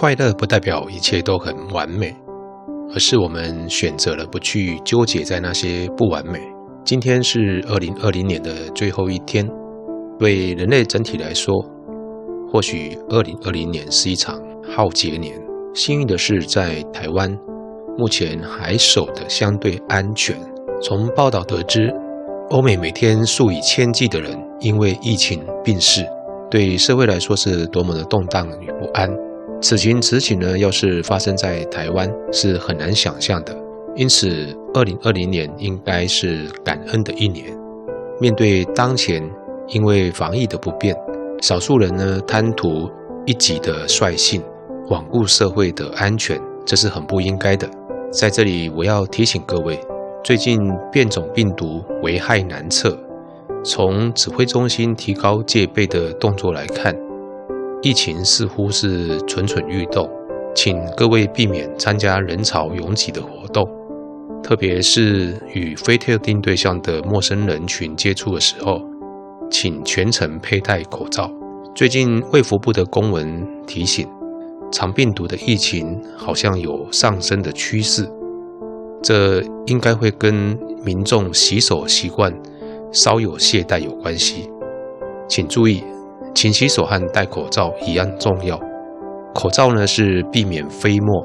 快乐不代表一切都很完美，而是我们选择了不去纠结在那些不完美。今天是二零二零年的最后一天，对人类整体来说，或许二零二零年是一场浩劫年。幸运的是，在台湾目前还守得相对安全。从报道得知，欧美每天数以千计的人因为疫情病逝。对社会来说是多么的动荡与不安。此情此景呢，要是发生在台湾，是很难想象的。因此，二零二零年应该是感恩的一年。面对当前因为防疫的不便，少数人呢贪图一己的率性，罔顾社会的安全，这是很不应该的。在这里，我要提醒各位，最近变种病毒危害难测。从指挥中心提高戒备的动作来看，疫情似乎是蠢蠢欲动，请各位避免参加人潮拥挤的活动，特别是与非特定对象的陌生人群接触的时候，请全程佩戴口罩。最近卫福部的公文提醒，肠病毒的疫情好像有上升的趋势，这应该会跟民众洗手习惯稍有懈怠有关系，请注意，勤洗手和戴口罩一样重要。口罩呢是避免飞沫，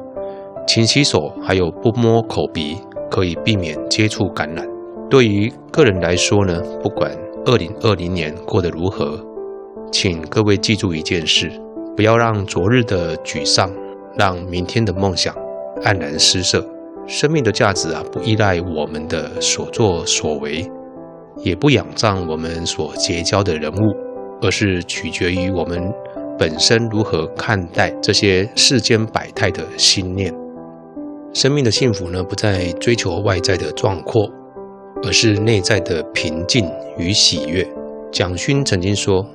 勤洗手还有不摸口鼻，可以避免接触感染。对于个人来说呢，不管二零二零年过得如何，请各位记住一件事：不要让昨日的沮丧，让明天的梦想黯然失色。生命的价值啊，不依赖我们的所作所为。也不仰仗我们所结交的人物，而是取决于我们本身如何看待这些世间百态的心念。生命的幸福呢，不在追求外在的壮阔，而是内在的平静与喜悦。蒋勋曾经说：“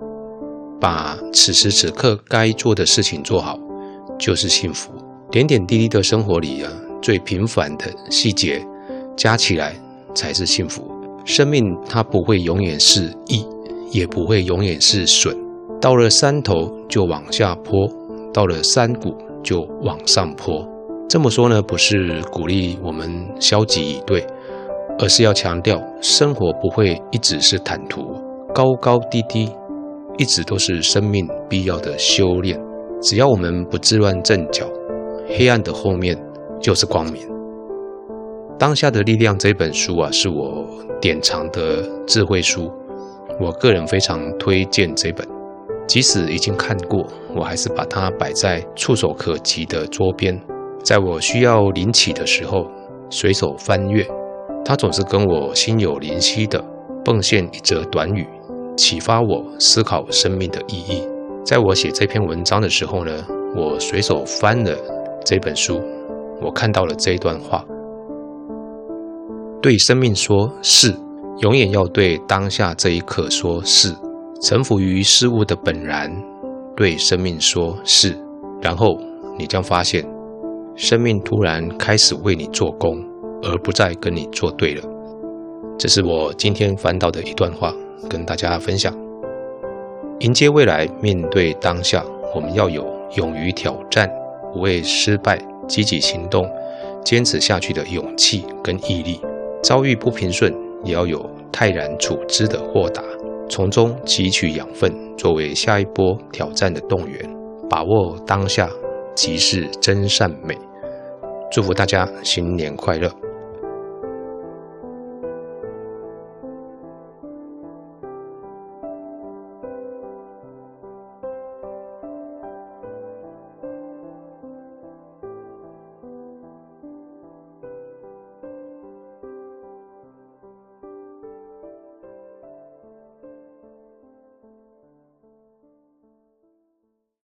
把此时此刻该做的事情做好，就是幸福。点点滴滴的生活里啊，最平凡的细节加起来才是幸福。”生命它不会永远是益，也不会永远是笋。到了山头就往下坡，到了山谷就往上坡。这么说呢，不是鼓励我们消极以对，而是要强调，生活不会一直是坦途，高高低低，一直都是生命必要的修炼。只要我们不自乱阵脚，黑暗的后面就是光明。当下的力量这本书啊，是我典藏的智慧书，我个人非常推荐这本。即使已经看过，我还是把它摆在触手可及的桌边，在我需要灵启的时候随手翻阅。它总是跟我心有灵犀的迸现一则短语，启发我思考生命的意义。在我写这篇文章的时候呢，我随手翻了这本书，我看到了这一段话。对生命说是，永远要对当下这一刻说是，臣服于事物的本然，对生命说是，然后你将发现，生命突然开始为你做工，而不再跟你作对了。这是我今天翻到的一段话，跟大家分享。迎接未来，面对当下，我们要有勇于挑战、不畏失败、积极行动、坚持下去的勇气跟毅力。遭遇不平顺，也要有泰然处之的豁达，从中汲取养分，作为下一波挑战的动员。把握当下，即是真善美。祝福大家新年快乐！